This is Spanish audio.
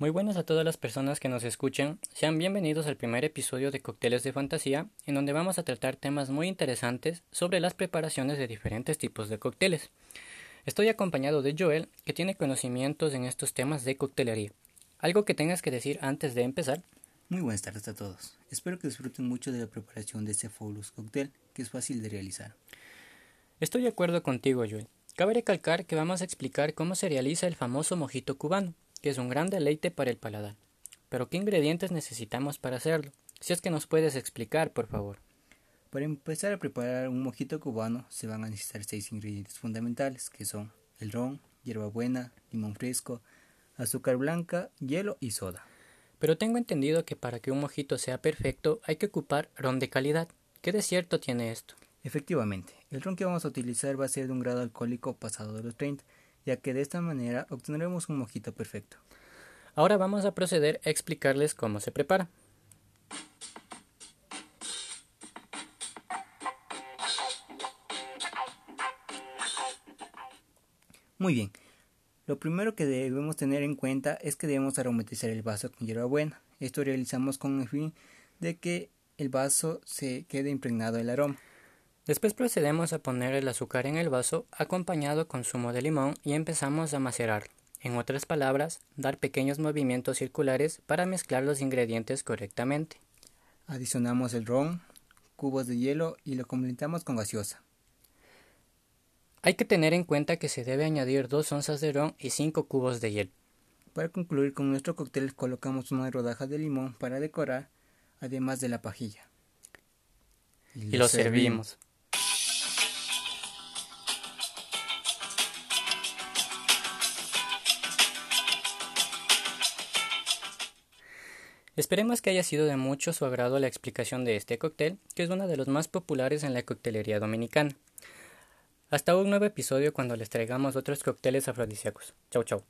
Muy buenas a todas las personas que nos escuchan. Sean bienvenidos al primer episodio de Cócteles de Fantasía, en donde vamos a tratar temas muy interesantes sobre las preparaciones de diferentes tipos de cócteles. Estoy acompañado de Joel, que tiene conocimientos en estos temas de coctelería. ¿Algo que tengas que decir antes de empezar? Muy buenas tardes a todos. Espero que disfruten mucho de la preparación de este Fabulous Cocktail, que es fácil de realizar. Estoy de acuerdo contigo, Joel. Cabe recalcar que vamos a explicar cómo se realiza el famoso mojito cubano que es un gran deleite para el paladar. Pero ¿qué ingredientes necesitamos para hacerlo? Si es que nos puedes explicar, por favor. Para empezar a preparar un mojito cubano se van a necesitar seis ingredientes fundamentales, que son el ron, hierbabuena, limón fresco, azúcar blanca, hielo y soda. Pero tengo entendido que para que un mojito sea perfecto hay que ocupar ron de calidad. ¿Qué de cierto tiene esto? Efectivamente, el ron que vamos a utilizar va a ser de un grado alcohólico pasado de los 30, ya que de esta manera obtendremos un mojito perfecto. Ahora vamos a proceder a explicarles cómo se prepara. Muy bien. Lo primero que debemos tener en cuenta es que debemos aromatizar el vaso con hierbabuena. Esto realizamos con el fin de que el vaso se quede impregnado del aroma. Después procedemos a poner el azúcar en el vaso acompañado con zumo de limón y empezamos a macerar. En otras palabras, dar pequeños movimientos circulares para mezclar los ingredientes correctamente. Adicionamos el ron, cubos de hielo y lo complementamos con gaseosa. Hay que tener en cuenta que se debe añadir 2 onzas de ron y 5 cubos de hielo. Para concluir con nuestro cóctel colocamos una rodaja de limón para decorar, además de la pajilla. Y, lo, servimos. Esperemos que haya sido de mucho su agrado la explicación de este cóctel, que es uno de los más populares en la coctelería dominicana. Hasta un nuevo episodio cuando les traigamos otros cócteles afrodisíacos. Chau chau.